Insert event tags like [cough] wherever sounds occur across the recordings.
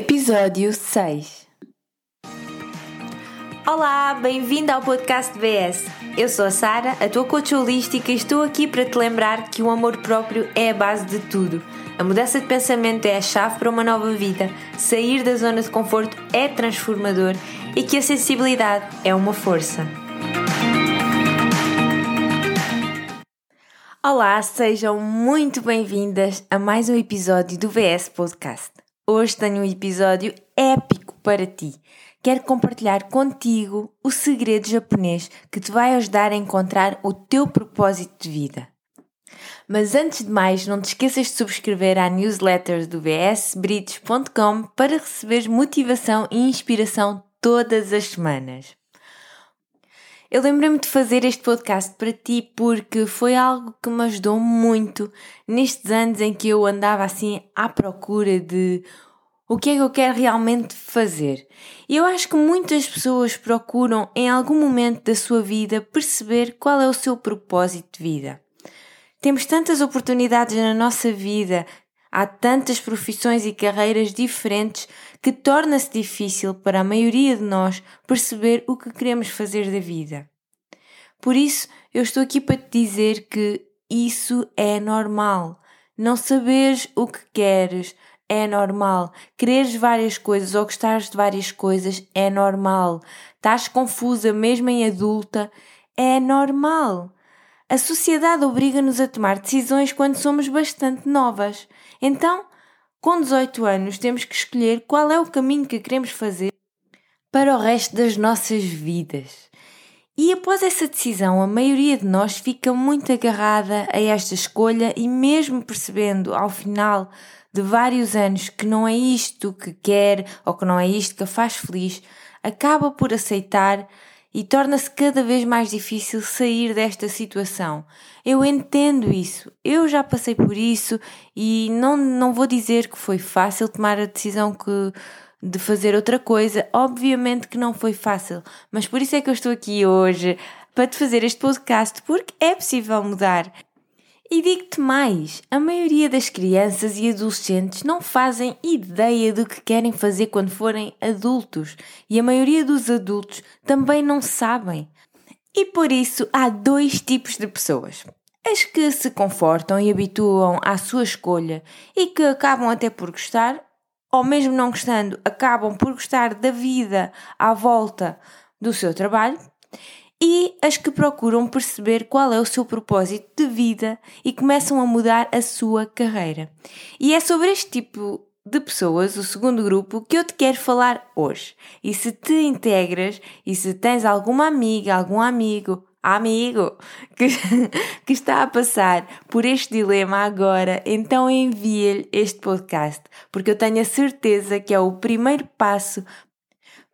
Episódio 6 Olá, bem-vindo ao podcast BS. Eu sou a Sara, a tua coach holística, e estou aqui para te lembrar que o amor próprio é a base de tudo. A mudança de pensamento é a chave para uma nova vida, sair da zona de conforto é transformador e que a sensibilidade é uma força. Olá, sejam muito bem-vindas a mais um episódio do VS Podcast. Hoje tenho um episódio épico para ti. Quero compartilhar contigo o segredo japonês que te vai ajudar a encontrar o teu propósito de vida. Mas antes de mais, não te esqueças de subscrever à newsletter do vsbridge.com para receberes motivação e inspiração todas as semanas. Eu lembrei-me de fazer este podcast para ti porque foi algo que me ajudou muito nestes anos em que eu andava assim à procura de o que é que eu quero realmente fazer. E eu acho que muitas pessoas procuram em algum momento da sua vida perceber qual é o seu propósito de vida. Temos tantas oportunidades na nossa vida, há tantas profissões e carreiras diferentes que torna-se difícil para a maioria de nós perceber o que queremos fazer da vida. Por isso, eu estou aqui para te dizer que isso é normal. Não saberes o que queres é normal. Quereres várias coisas ou gostares de várias coisas é normal. Estás confusa mesmo em adulta é normal. A sociedade obriga-nos a tomar decisões quando somos bastante novas. Então, com 18 anos, temos que escolher qual é o caminho que queremos fazer para o resto das nossas vidas. E após essa decisão, a maioria de nós fica muito agarrada a esta escolha e, mesmo percebendo ao final de vários anos que não é isto que quer ou que não é isto que a faz feliz, acaba por aceitar e torna-se cada vez mais difícil sair desta situação. Eu entendo isso, eu já passei por isso e não, não vou dizer que foi fácil tomar a decisão que, de fazer outra coisa. Obviamente que não foi fácil, mas por isso é que eu estou aqui hoje para te fazer este podcast, porque é possível mudar. E digo-te mais: a maioria das crianças e adolescentes não fazem ideia do que querem fazer quando forem adultos, e a maioria dos adultos também não sabem. E por isso há dois tipos de pessoas. As que se confortam e habituam à sua escolha e que acabam até por gostar, ou mesmo não gostando, acabam por gostar da vida à volta do seu trabalho e as que procuram perceber qual é o seu propósito de vida e começam a mudar a sua carreira. E é sobre este tipo de pessoas, o segundo grupo, que eu te quero falar hoje. E se te integras e se tens alguma amiga, algum amigo, amigo que, [laughs] que está a passar por este dilema agora, então envia-lhe este podcast, porque eu tenho a certeza que é o primeiro passo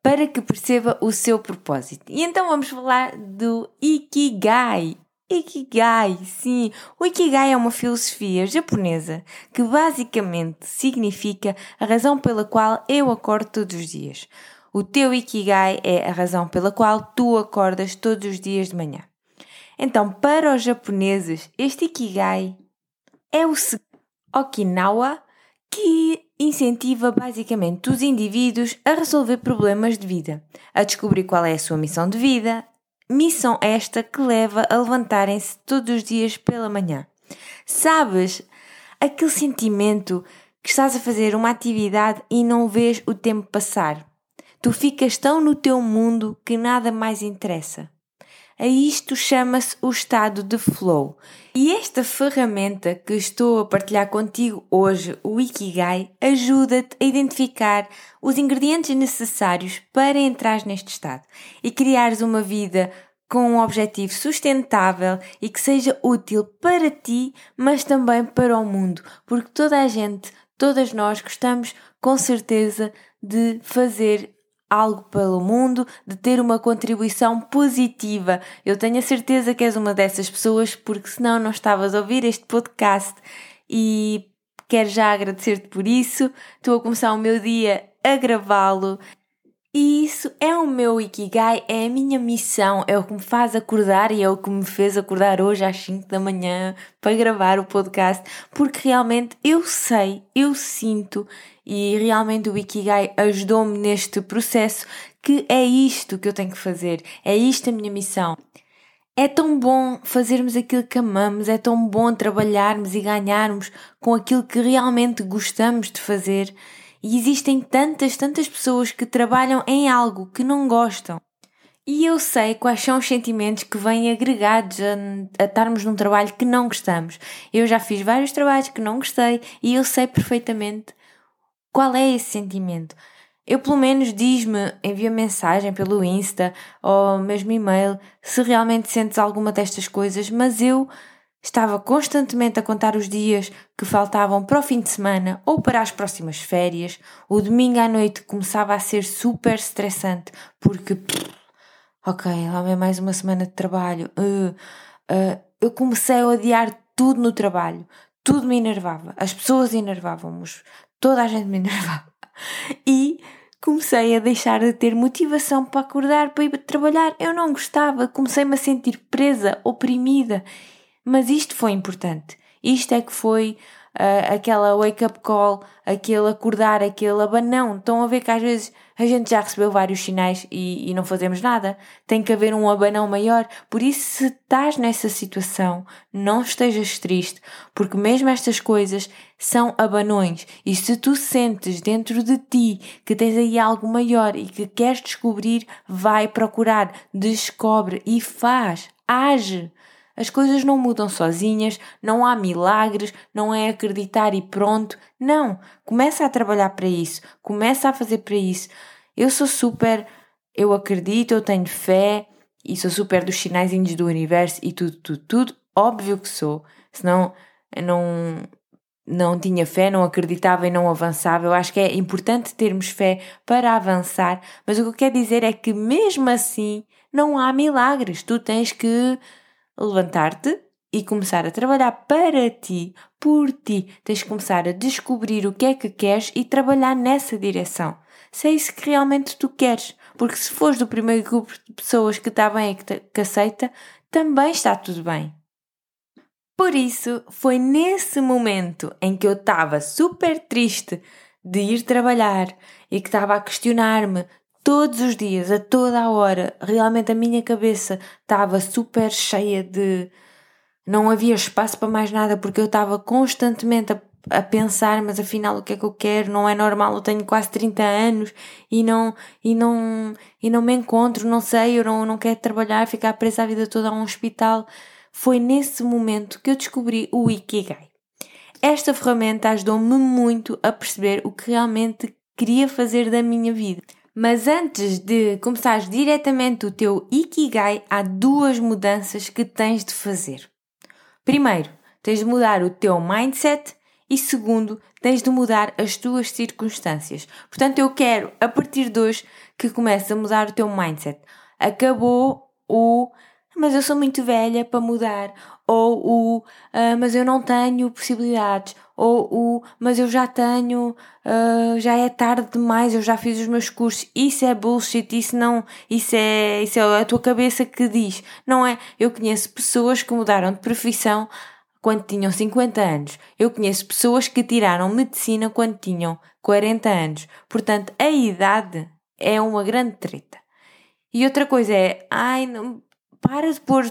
para que perceba o seu propósito. E então vamos falar do Ikigai. Ikigai, sim, o Ikigai é uma filosofia japonesa que basicamente significa a razão pela qual eu acordo todos os dias. O teu Ikigai é a razão pela qual tu acordas todos os dias de manhã. Então, para os japoneses, este Ikigai é o Okinawa que incentiva basicamente os indivíduos a resolver problemas de vida, a descobrir qual é a sua missão de vida, missão esta que leva a levantarem-se todos os dias pela manhã. Sabes aquele sentimento que estás a fazer uma atividade e não vês o tempo passar? Tu ficas tão no teu mundo que nada mais interessa. A isto chama-se o estado de flow. E esta ferramenta que estou a partilhar contigo hoje, o Ikigai, ajuda-te a identificar os ingredientes necessários para entrar neste estado e criares uma vida com um objetivo sustentável e que seja útil para ti, mas também para o mundo, porque toda a gente, todas nós gostamos com certeza de fazer algo pelo mundo, de ter uma contribuição positiva. Eu tenho a certeza que és uma dessas pessoas, porque senão não estavas a ouvir este podcast e quero já agradecer-te por isso. Estou a começar o meu dia a gravá-lo E isso é o meu Ikigai, é a minha missão, é o que me faz acordar e é o que me fez acordar hoje às 5 da manhã para gravar o podcast, porque realmente eu sei, eu sinto e realmente o Ikigai ajudou-me neste processo que é isto que eu tenho que fazer, é isto a minha missão. É tão bom fazermos aquilo que amamos, é tão bom trabalharmos e ganharmos com aquilo que realmente gostamos de fazer e existem tantas, tantas pessoas que trabalham em algo que não gostam. E eu sei quais são os sentimentos que vêm agregados a, a estarmos num trabalho que não gostamos. Eu já fiz vários trabalhos que não gostei e eu sei perfeitamente qual é esse sentimento. Eu, pelo menos, diz-me, envia mensagem pelo Insta ou mesmo e-mail se realmente sentes alguma destas coisas, mas eu Estava constantemente a contar os dias que faltavam para o fim de semana ou para as próximas férias. O domingo à noite começava a ser super estressante porque, ok, lá vem mais uma semana de trabalho. Uh, uh, eu comecei a odiar tudo no trabalho. Tudo me enervava. As pessoas enervavam-me. Toda a gente me [laughs] enervava. E comecei a deixar de ter motivação para acordar, para ir trabalhar. Eu não gostava. Comecei-me a sentir presa, oprimida mas isto foi importante. Isto é que foi uh, aquela wake-up call, aquele acordar, aquele abanão. Estão a ver que às vezes a gente já recebeu vários sinais e, e não fazemos nada. Tem que haver um abanão maior. Por isso, se estás nessa situação, não estejas triste, porque mesmo estas coisas são abanões. E se tu sentes dentro de ti que tens aí algo maior e que queres descobrir, vai procurar, descobre e faz, age. As coisas não mudam sozinhas, não há milagres, não é acreditar e pronto. Não, começa a trabalhar para isso, começa a fazer para isso. Eu sou super, eu acredito, eu tenho fé e sou super dos sinais do universo e tudo, tudo, tudo. Óbvio que sou, senão eu não, não tinha fé, não acreditava e não avançava. Eu acho que é importante termos fé para avançar, mas o que eu quero dizer é que mesmo assim não há milagres. Tu tens que levantar-te e começar a trabalhar para ti, por ti. Tens de começar a descobrir o que é que queres e trabalhar nessa direção. Se é isso que realmente tu queres. Porque se fores do primeiro grupo de pessoas que está bem e que, que aceita, também está tudo bem. Por isso, foi nesse momento em que eu estava super triste de ir trabalhar e que estava a questionar-me todos os dias, a toda a hora, realmente a minha cabeça estava super cheia de. Não havia espaço para mais nada porque eu estava constantemente a, a, pensar, mas afinal o que é que eu quero? Não é normal, eu tenho quase 30 anos e não, e não, e não me encontro, não sei, eu não, não quero trabalhar, ficar presa a vida toda a um hospital. Foi nesse momento que eu descobri o Ikigai. Esta ferramenta ajudou-me muito a perceber o que realmente queria fazer da minha vida. Mas antes de começares diretamente o teu Ikigai, há duas mudanças que tens de fazer. Primeiro, tens de mudar o teu mindset e segundo, tens de mudar as tuas circunstâncias. Portanto, eu quero, a partir de hoje, que comeces a mudar o teu mindset. Acabou o mas eu sou muito velha para mudar, ou o uh, mas eu não tenho possibilidades, ou o mas eu já tenho, uh, já é tarde demais, eu já fiz os meus cursos. Isso é bullshit, isso não, isso é, isso é a tua cabeça que diz, não é? Eu conheço pessoas que mudaram de profissão quando tinham 50 anos. Eu conheço pessoas que tiraram medicina quando tinham 40 anos. Portanto, a idade é uma grande treta. E outra coisa é, ai, não, para de pôr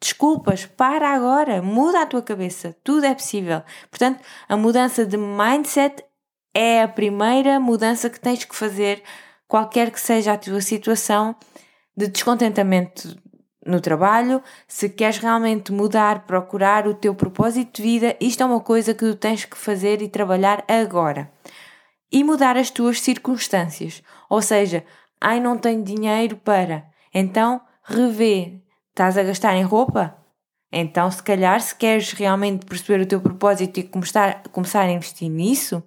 desculpas, para agora, muda a tua cabeça, tudo é possível. Portanto, a mudança de mindset é a primeira mudança que tens que fazer, qualquer que seja a tua situação de descontentamento no trabalho, se queres realmente mudar, procurar o teu propósito de vida, isto é uma coisa que tu tens que fazer e trabalhar agora. E mudar as tuas circunstâncias. Ou seja, ai, não tenho dinheiro para. Então, revê. Estás a gastar em roupa? Então, se calhar, se queres realmente perceber o teu propósito e começar, começar a investir nisso,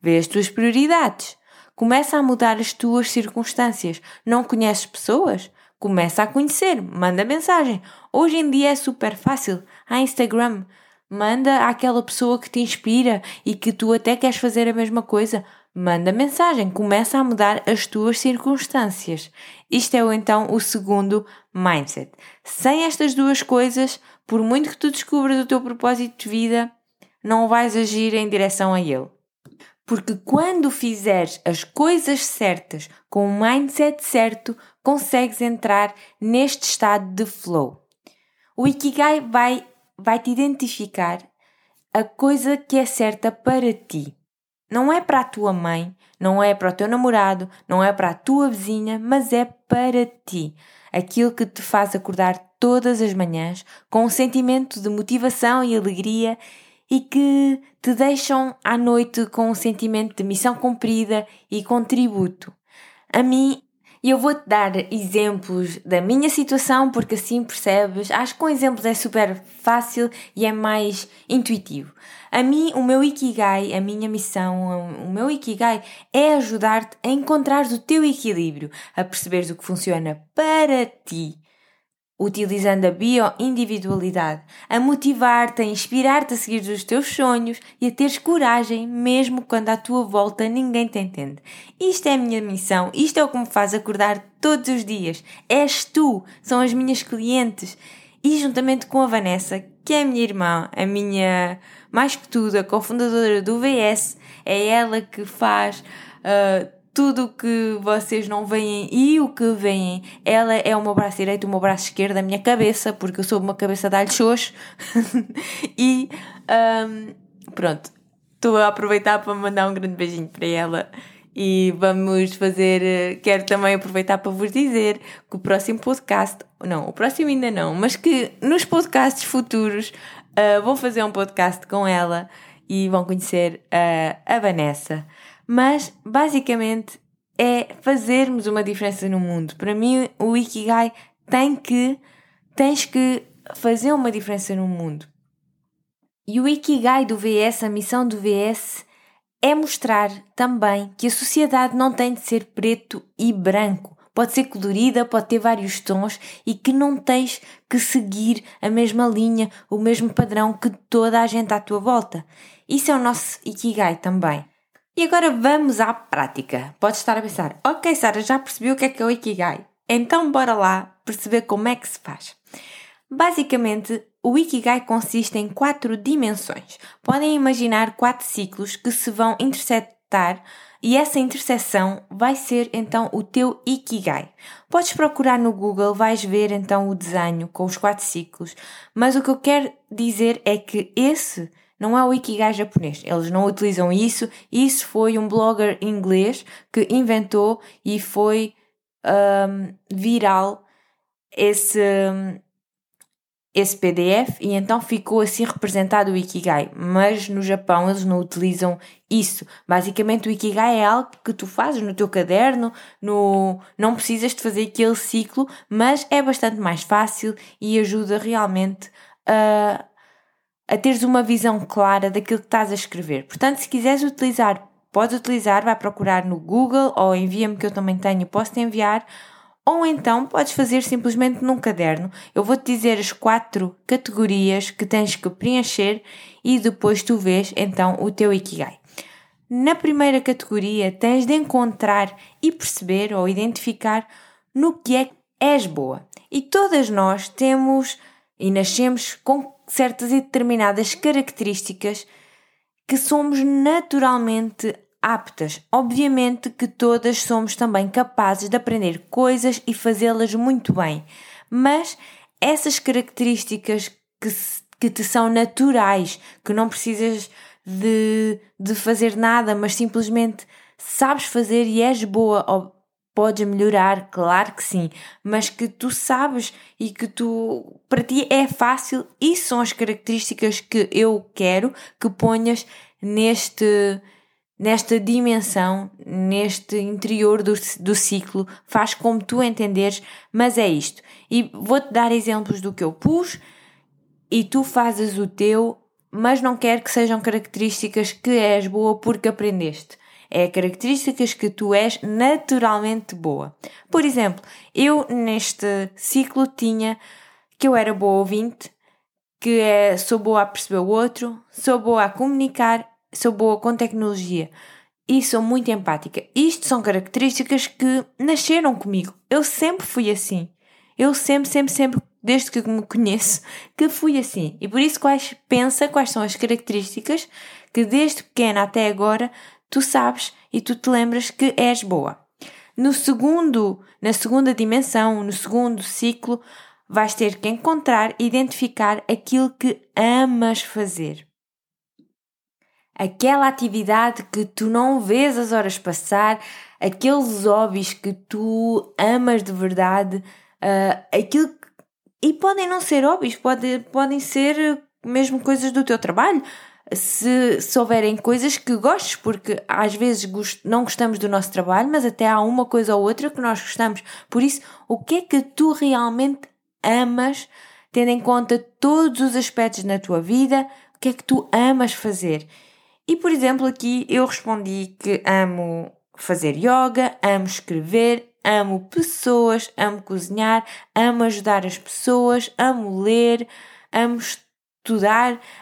vê as tuas prioridades. Começa a mudar as tuas circunstâncias. Não conheces pessoas? Começa a conhecer, manda mensagem. Hoje em dia é super fácil. Há Instagram. Manda àquela pessoa que te inspira e que tu até queres fazer a mesma coisa. Manda mensagem, começa a mudar as tuas circunstâncias. Isto é então o segundo mindset. Sem estas duas coisas, por muito que tu descubras o teu propósito de vida, não vais agir em direção a ele. Porque quando fizeres as coisas certas com o mindset certo, consegues entrar neste estado de flow. O Ikigai vai, vai te identificar a coisa que é certa para ti. Não é para a tua mãe, não é para o teu namorado, não é para a tua vizinha, mas é para ti. Aquilo que te faz acordar todas as manhãs com um sentimento de motivação e alegria e que te deixam à noite com um sentimento de missão cumprida e contributo. A mim, eu vou-te dar exemplos da minha situação porque assim percebes. Acho que com exemplos é super fácil e é mais intuitivo. A mim, o meu Ikigai, a minha missão, o meu Ikigai é ajudar-te a encontrar o teu equilíbrio, a perceberes o que funciona para ti utilizando a bioindividualidade, a motivar-te, a inspirar-te a seguir os teus sonhos e a teres coragem mesmo quando à tua volta ninguém te entende. Isto é a minha missão, isto é o que me faz acordar todos os dias. És tu, são as minhas clientes. E juntamente com a Vanessa, que é a minha irmã, a minha, mais que tudo, a cofundadora do VS, é ela que faz uh, tudo o que vocês não veem e o que veem, ela é o meu braço direito, o meu braço esquerdo, a minha cabeça, porque eu sou uma cabeça de alho xoxo. [laughs] e um, pronto, estou a aproveitar para mandar um grande beijinho para ela. E vamos fazer. Quero também aproveitar para vos dizer que o próximo podcast, não, o próximo ainda não, mas que nos podcasts futuros uh, vou fazer um podcast com ela e vão conhecer uh, a Vanessa mas basicamente é fazermos uma diferença no mundo. Para mim, o Ikigai tem que, tens que fazer uma diferença no mundo. E o Ikigai do VS, a missão do VS, é mostrar também que a sociedade não tem de ser preto e branco. Pode ser colorida, pode ter vários tons e que não tens que seguir a mesma linha, o mesmo padrão que toda a gente à tua volta. Isso é o nosso Ikigai também. E agora vamos à prática. Pode estar a pensar, ok, Sara, já percebi o que é que é o Ikigai. Então bora lá perceber como é que se faz. Basicamente, o Ikigai consiste em quatro dimensões. Podem imaginar quatro ciclos que se vão interceptar e essa interseção vai ser então o teu Ikigai. Podes procurar no Google, vais ver então o desenho com os quatro ciclos, mas o que eu quero dizer é que esse não é o Ikigai japonês. Eles não utilizam isso. Isso foi um blogger inglês que inventou e foi um, viral esse, esse PDF e então ficou assim representado o Ikigai. Mas no Japão eles não utilizam isso. Basicamente o Ikigai é algo que tu fazes no teu caderno, no... não precisas de fazer aquele ciclo, mas é bastante mais fácil e ajuda realmente a a teres uma visão clara daquilo que estás a escrever. Portanto, se quiseres utilizar, podes utilizar, vai procurar no Google ou envia-me que eu também tenho, posso-te enviar. Ou então podes fazer simplesmente num caderno. Eu vou-te dizer as quatro categorias que tens que preencher e depois tu vês então o teu Ikigai. Na primeira categoria tens de encontrar e perceber ou identificar no que é que és boa. E todas nós temos e nascemos com certas e determinadas características que somos naturalmente aptas. Obviamente que todas somos também capazes de aprender coisas e fazê-las muito bem, mas essas características que, que te são naturais, que não precisas de, de fazer nada, mas simplesmente sabes fazer e és boa Podes melhorar, claro que sim, mas que tu sabes e que tu para ti é fácil, isso são as características que eu quero que ponhas neste nesta dimensão, neste interior do, do ciclo, faz como tu entenderes, mas é isto. E vou-te dar exemplos do que eu pus e tu fazes o teu, mas não quero que sejam características que és boa porque aprendeste é características que tu és naturalmente boa. Por exemplo, eu neste ciclo tinha que eu era boa ouvinte, que é, sou boa a perceber o outro, sou boa a comunicar, sou boa com tecnologia. e sou muito empática. Isto são características que nasceram comigo. Eu sempre fui assim. Eu sempre, sempre, sempre, desde que me conheço, que fui assim. E por isso quais, pensa quais são as características que desde pequena até agora tu sabes e tu te lembras que és boa. No segundo, na segunda dimensão, no segundo ciclo, vais ter que encontrar e identificar aquilo que amas fazer. Aquela atividade que tu não vês as horas passar, aqueles hobbies que tu amas de verdade, uh, aquilo que... e podem não ser hobbies, pode, podem ser mesmo coisas do teu trabalho. Se, se houverem coisas que gostes, porque às vezes gost, não gostamos do nosso trabalho, mas até há uma coisa ou outra que nós gostamos. Por isso, o que é que tu realmente amas, tendo em conta todos os aspectos na tua vida, o que é que tu amas fazer? E por exemplo, aqui eu respondi que amo fazer yoga, amo escrever, amo pessoas, amo cozinhar, amo ajudar as pessoas, amo ler, amo estudar.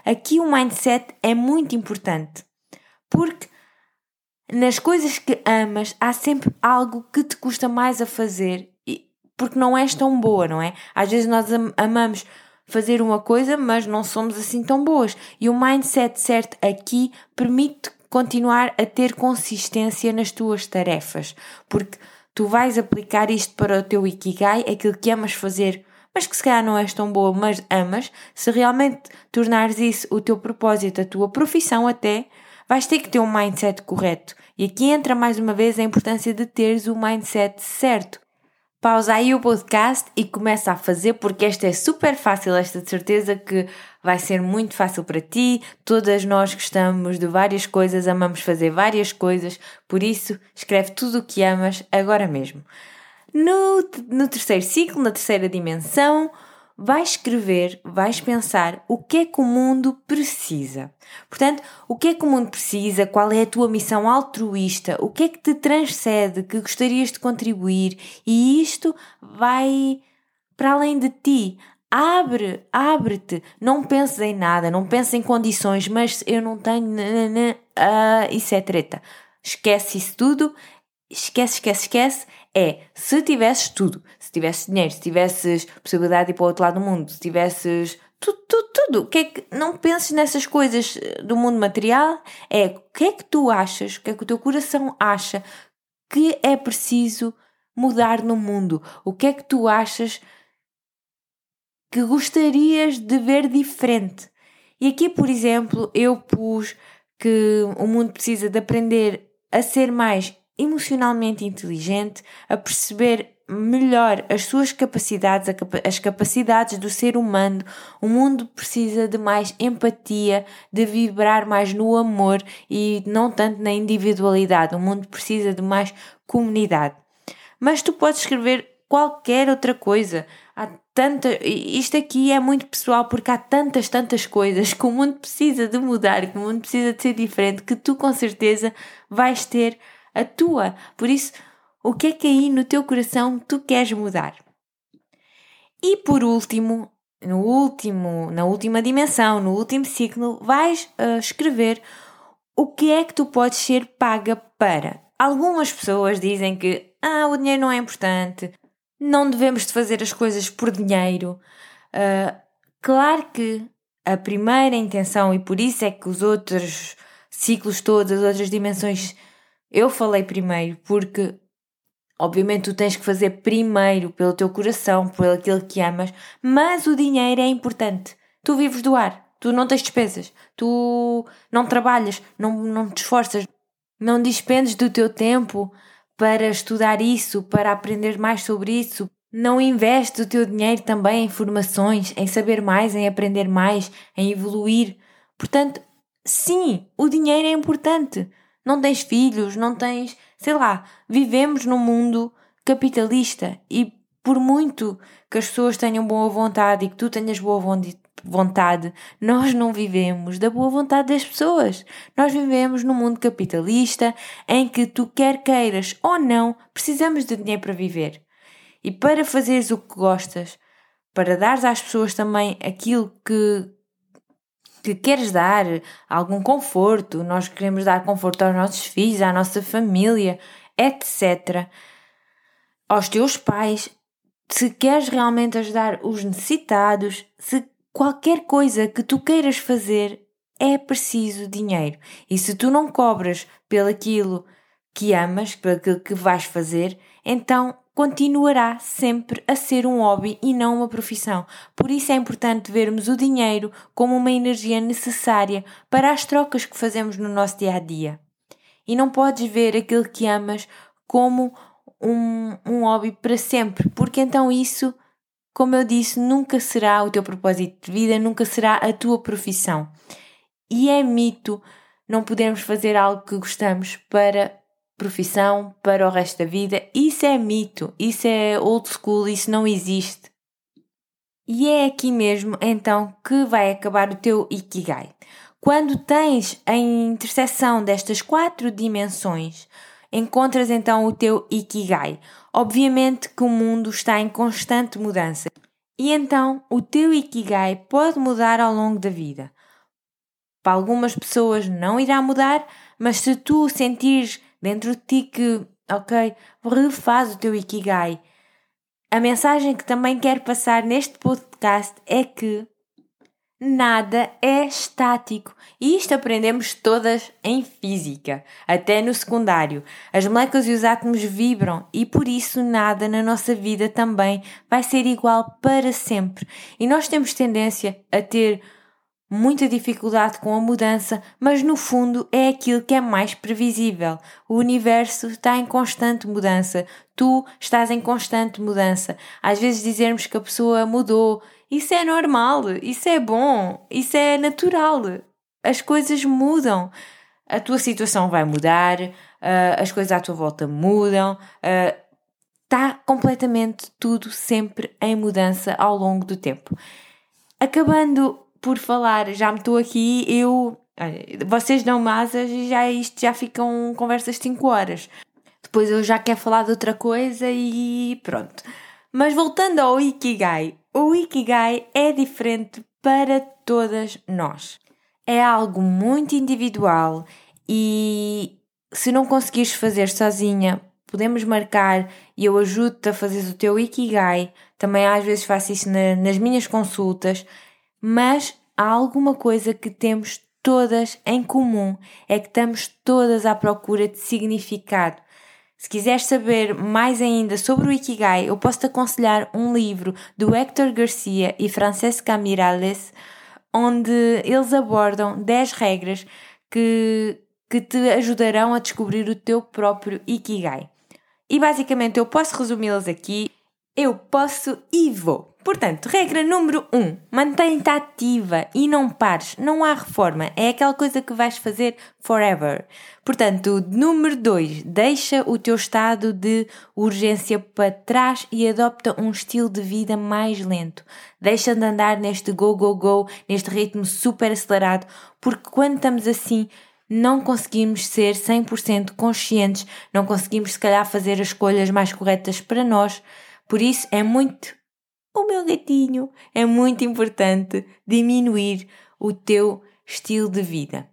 Aqui o mindset é muito importante porque nas coisas que amas há sempre algo que te custa mais a fazer porque não és tão boa, não é? Às vezes nós amamos fazer uma coisa, mas não somos assim tão boas. E o mindset certo aqui permite continuar a ter consistência nas tuas tarefas, porque tu vais aplicar isto para o teu ikigai, aquilo que amas fazer, mas que se calhar não és tão boa, mas amas. Se realmente tornares isso o teu propósito, a tua profissão até, vais ter que ter um mindset correto. E aqui entra mais uma vez a importância de teres o mindset certo. Pausa aí o podcast e começa a fazer, porque esta é super fácil, esta de certeza que vai ser muito fácil para ti. Todas nós gostamos de várias coisas, amamos fazer várias coisas, por isso escreve tudo o que amas agora mesmo. No, no terceiro ciclo, na terceira dimensão, vais escrever, vais pensar o que é que o mundo precisa. Portanto, o que é que o mundo precisa, qual é a tua missão altruísta, o que é que te transcende, que gostarias de contribuir, e isto vai para além de ti. Abre, abre-te, não penses em nada, não penses em condições, mas eu não tenho, uh, isso é treta. Esquece isso tudo, esquece, esquece, esquece é se tivesses tudo, se tivesses dinheiro, se tivesses possibilidade de ir para o outro lado do mundo, se tivesses tudo, tudo, tudo, que é que não penses nessas coisas eh, do mundo material, é o que é que tu achas, o que é que o teu coração acha que é preciso mudar no mundo, o que é que tu achas que gostarias de ver diferente. E aqui, por exemplo, eu pus que o mundo precisa de aprender a ser mais emocionalmente inteligente, a perceber melhor as suas capacidades, as capacidades do ser humano. O mundo precisa de mais empatia, de vibrar mais no amor e não tanto na individualidade. O mundo precisa de mais comunidade. Mas tu podes escrever qualquer outra coisa. Há tanta, isto aqui é muito pessoal porque há tantas, tantas coisas que o mundo precisa de mudar, que o mundo precisa de ser diferente, que tu com certeza vais ter a tua. Por isso, o que é que aí no teu coração tu queres mudar? E por último, no último, na última dimensão, no último ciclo, vais uh, escrever o que é que tu podes ser paga para. Algumas pessoas dizem que ah, o dinheiro não é importante, não devemos de fazer as coisas por dinheiro. Uh, claro que a primeira intenção, e por isso é que os outros ciclos todos, as outras dimensões eu falei primeiro porque, obviamente, tu tens que fazer primeiro pelo teu coração, por aquilo que amas, mas o dinheiro é importante. Tu vives do ar, tu não tens despesas, tu não trabalhas, não, não te esforças, não dispendes do teu tempo para estudar isso, para aprender mais sobre isso. Não investes o teu dinheiro também em formações, em saber mais, em aprender mais, em evoluir. Portanto, sim, o dinheiro é importante não tens filhos, não tens. sei lá, vivemos num mundo capitalista e por muito que as pessoas tenham boa vontade e que tu tenhas boa vontade, nós não vivemos da boa vontade das pessoas. Nós vivemos num mundo capitalista em que tu quer queiras ou não, precisamos de dinheiro para viver. E para fazeres o que gostas, para dares às pessoas também aquilo que que queres dar algum conforto, nós queremos dar conforto aos nossos filhos, à nossa família, etc., aos teus pais, se queres realmente ajudar os necessitados, se qualquer coisa que tu queiras fazer é preciso dinheiro. E se tu não cobras pelo aquilo que amas, pelo aquilo que vais fazer, então continuará sempre a ser um hobby e não uma profissão. Por isso é importante vermos o dinheiro como uma energia necessária para as trocas que fazemos no nosso dia a dia. E não podes ver aquilo que amas como um, um hobby para sempre, porque então isso, como eu disse, nunca será o teu propósito de vida, nunca será a tua profissão. E é mito não podermos fazer algo que gostamos para profissão para o resto da vida. Isso é mito, isso é old school, isso não existe. E é aqui mesmo então que vai acabar o teu Ikigai. Quando tens a interseção destas quatro dimensões, encontras então o teu Ikigai. Obviamente que o mundo está em constante mudança. E então o teu Ikigai pode mudar ao longo da vida. Para algumas pessoas não irá mudar, mas se tu sentires dentro de ti que, ok, refaz o teu Ikigai. A mensagem que também quero passar neste podcast é que nada é estático. E isto aprendemos todas em física, até no secundário. As moléculas e os átomos vibram e por isso nada na nossa vida também vai ser igual para sempre. E nós temos tendência a ter muita dificuldade com a mudança, mas no fundo é aquilo que é mais previsível. O universo está em constante mudança, tu estás em constante mudança. Às vezes dizermos que a pessoa mudou, isso é normal, isso é bom, isso é natural. As coisas mudam. A tua situação vai mudar, uh, as coisas à tua volta mudam. Está uh, completamente tudo sempre em mudança ao longo do tempo. Acabando por falar, já me estou aqui, eu. Vocês dão asas e já isto já ficam conversas de 5 horas. Depois eu já quero falar de outra coisa e pronto. Mas voltando ao Ikigai, o Ikigai é diferente para todas nós. É algo muito individual e se não conseguires fazer sozinha, podemos marcar e eu ajudo-te a fazer o teu Ikigai. Também às vezes faço isso na, nas minhas consultas mas há alguma coisa que temos todas em comum, é que estamos todas à procura de significado. Se quiseres saber mais ainda sobre o Ikigai, eu posso te aconselhar um livro do Héctor Garcia e Francesca Miralles, onde eles abordam 10 regras que, que te ajudarão a descobrir o teu próprio Ikigai. E basicamente eu posso resumi-las aqui. Eu posso e vou. Portanto, regra número 1: um, mantém-te ativa e não pares. Não há reforma, é aquela coisa que vais fazer forever. Portanto, número 2: deixa o teu estado de urgência para trás e adopta um estilo de vida mais lento. Deixa de andar neste go, go, go, neste ritmo super acelerado, porque quando estamos assim, não conseguimos ser 100% conscientes, não conseguimos, se calhar, fazer as escolhas mais corretas para nós. Por isso, é muito o meu gatinho, é muito importante diminuir o teu estilo de vida.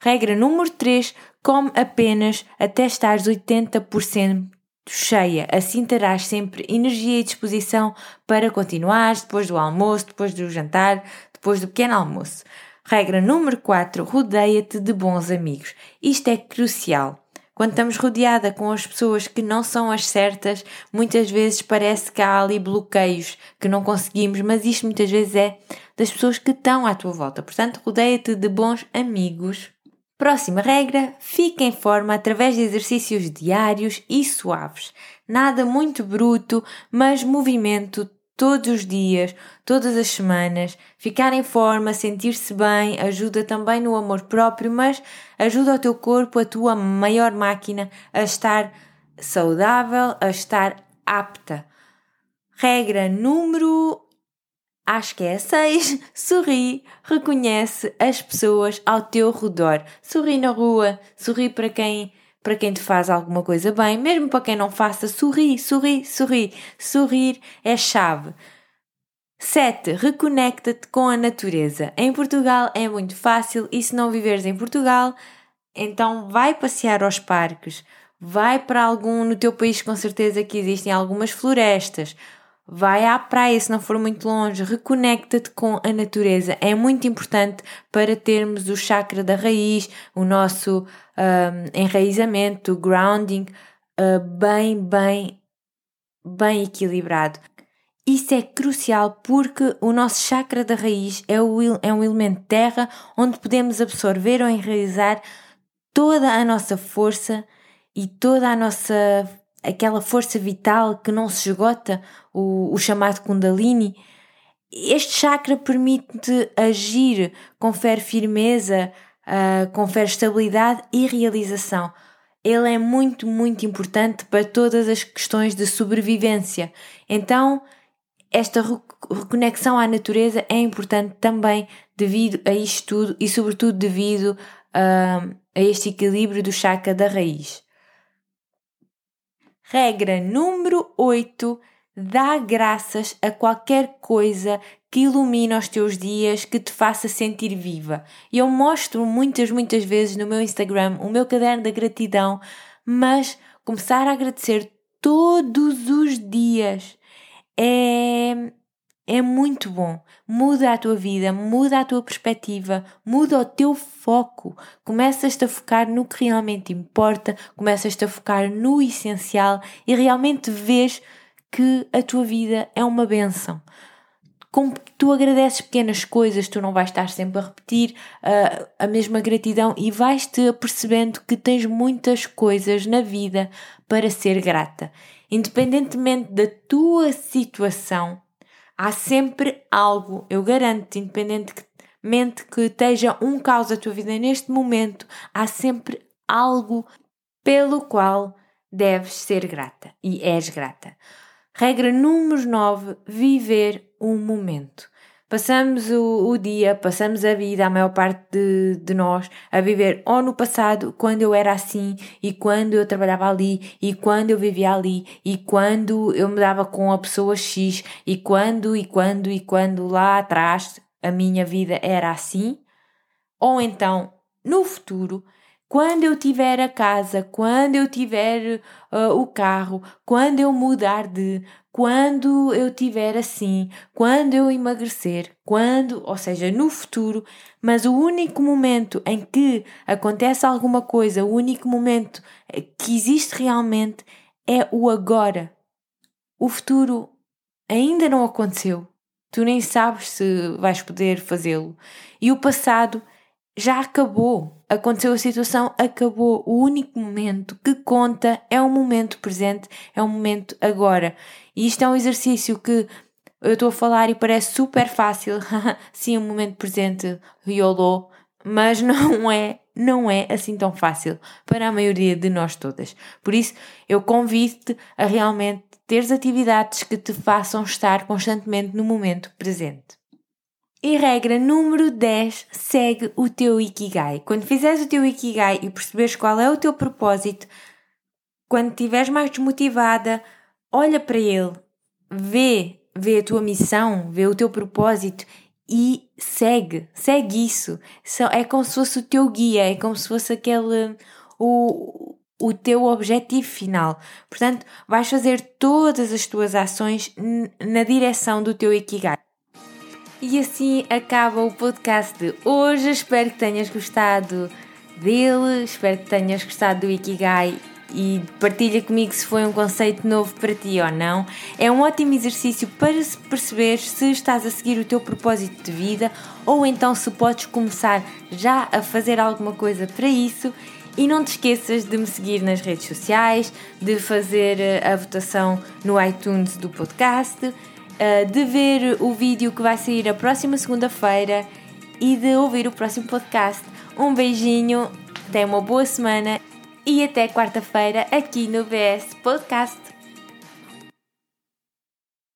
Regra número 3: come apenas até estares 80% cheia. Assim terás sempre energia e disposição para continuar depois do almoço, depois do jantar, depois do pequeno almoço. Regra número 4: rodeia-te de bons amigos. Isto é crucial. Quando estamos rodeada com as pessoas que não são as certas, muitas vezes parece que há ali bloqueios que não conseguimos, mas isto muitas vezes é das pessoas que estão à tua volta. Portanto, rodeia-te de bons amigos. Próxima regra: fica em forma através de exercícios diários e suaves. Nada muito bruto, mas movimento todos os dias, todas as semanas. Ficar em forma, sentir-se bem, ajuda também no amor próprio, mas ajuda o teu corpo, a tua maior máquina, a estar saudável, a estar apta. Regra número. Acho que é a 6. [laughs] Sorri, reconhece as pessoas ao teu redor. Sorri na rua, sorri para quem para quem te faz alguma coisa bem, mesmo para quem não faça, sorri, sorri, sorri. Sorrir é chave. 7. Reconecta-te com a natureza. Em Portugal é muito fácil e se não viveres em Portugal, então vai passear aos parques, vai para algum no teu país com certeza que existem algumas florestas, vai à praia se não for muito longe, reconecta-te com a natureza. É muito importante para termos o chakra da raiz, o nosso um, enraizamento, o grounding uh, bem, bem, bem equilibrado. Isso é crucial porque o nosso chakra da raiz é, o, é um elemento terra onde podemos absorver ou enraizar toda a nossa força e toda a nossa aquela força vital que não se esgota, o, o chamado Kundalini. Este chakra permite agir, confere firmeza, uh, confere estabilidade e realização. Ele é muito, muito importante para todas as questões de sobrevivência. Então, esta reconexão à natureza é importante também devido a isto tudo e, sobretudo, devido uh, a este equilíbrio do chakra da raiz. Regra número 8: dá graças a qualquer coisa que ilumine os teus dias, que te faça sentir viva. E eu mostro muitas, muitas vezes no meu Instagram o meu caderno da gratidão, mas começar a agradecer todos os dias é, é muito bom. Muda a tua vida, muda a tua perspectiva, muda o teu foco. Começas-te a focar no que realmente importa, começas-te a focar no essencial e realmente vês que a tua vida é uma benção. Como tu agradeces pequenas coisas, tu não vais estar sempre a repetir uh, a mesma gratidão e vais-te apercebendo que tens muitas coisas na vida para ser grata. Independentemente da tua situação, há sempre algo, eu garanto, independentemente que esteja um caos da tua vida neste momento, há sempre algo pelo qual deves ser grata e és grata. Regra número 9: viver um momento. Passamos o, o, dia, passamos a vida, a maior parte de, de nós, a viver ou no passado, quando eu era assim, e quando eu trabalhava ali, e quando eu vivia ali, e quando eu me dava com a pessoa X, e quando, e quando, e quando lá atrás a minha vida era assim, ou então no futuro, quando eu tiver a casa, quando eu tiver uh, o carro, quando eu mudar de, quando eu tiver assim, quando eu emagrecer, quando, ou seja, no futuro, mas o único momento em que acontece alguma coisa, o único momento que existe realmente é o agora. O futuro ainda não aconteceu. Tu nem sabes se vais poder fazê-lo. E o passado já acabou. Aconteceu a situação, acabou. O único momento que conta é o momento presente, é o momento agora. E isto é um exercício que eu estou a falar e parece super fácil. [laughs] Sim, o momento presente, YOLO, mas [laughs] não é, não é assim tão fácil para a maioria de nós todas. Por isso, eu convido-te a realmente teres atividades que te façam estar constantemente no momento presente. E regra número 10, segue o teu Ikigai. Quando fizeres o teu Ikigai e perceberes qual é o teu propósito, quando estiveres mais desmotivada, olha para ele, vê, vê a tua missão, vê o teu propósito e segue, segue isso. É como se fosse o teu guia, é como se fosse aquele o, o teu objetivo final. Portanto, vais fazer todas as tuas ações na direção do teu Ikigai. E assim acaba o podcast de hoje. Espero que tenhas gostado dele, espero que tenhas gostado do Ikigai e partilha comigo se foi um conceito novo para ti ou não. É um ótimo exercício para perceber se estás a seguir o teu propósito de vida ou então se podes começar já a fazer alguma coisa para isso. E não te esqueças de me seguir nas redes sociais, de fazer eh, a votação no iTunes do podcast uh, de ver o vídeo que vai sair a próxima segunda-feira e de ouvir o próximo podcast. Um beijinho, tenha uma boa semana e até quarta-feira aqui no VS Podcast.